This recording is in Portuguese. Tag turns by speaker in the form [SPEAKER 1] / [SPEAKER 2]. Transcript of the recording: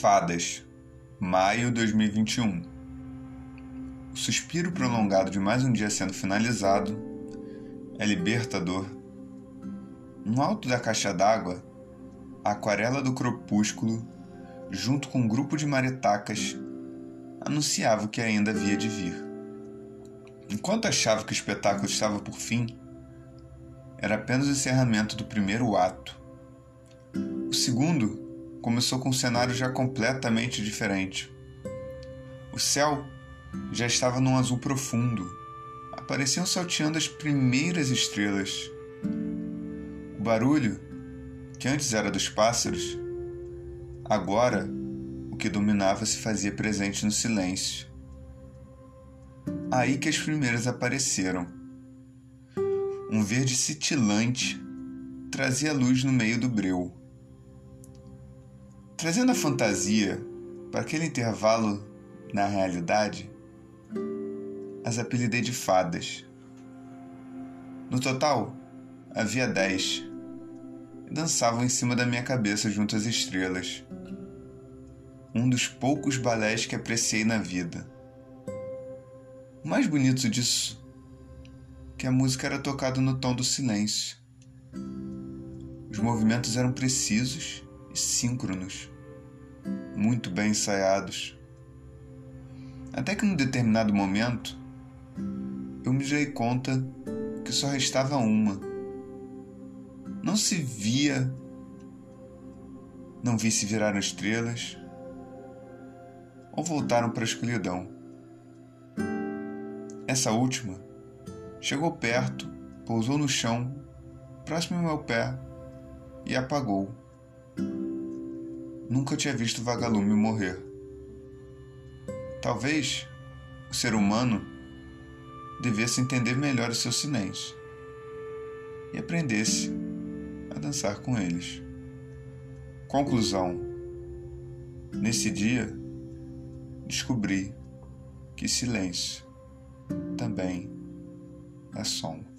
[SPEAKER 1] Fadas, maio 2021. O suspiro prolongado de mais um dia sendo finalizado é libertador. No alto da caixa d'água, a aquarela do crepúsculo, junto com um grupo de maretacas, anunciava o que ainda havia de vir. Enquanto achava que o espetáculo estava por fim, era apenas o encerramento do primeiro ato. O segundo começou com um cenário já completamente diferente. O céu já estava num azul profundo. Apareciam salteando as primeiras estrelas. O barulho, que antes era dos pássaros, agora o que dominava se fazia presente no silêncio. Aí que as primeiras apareceram. Um verde cintilante trazia luz no meio do breu. Trazendo a fantasia para aquele intervalo na realidade, as apelidei de fadas. No total, havia dez e dançavam em cima da minha cabeça junto às estrelas. Um dos poucos balés que apreciei na vida. O mais bonito disso que a música era tocada no tom do silêncio. Os movimentos eram precisos síncronos, muito bem ensaiados. Até que num determinado momento eu me dei conta que só restava uma. Não se via, não vi se viraram estrelas ou voltaram para a escuridão. Essa última chegou perto, pousou no chão, próximo ao meu pé e apagou. Nunca tinha visto vagalume morrer. Talvez o ser humano devesse entender melhor o seu silêncio e aprendesse a dançar com eles. Conclusão: Nesse dia, descobri que silêncio também é som.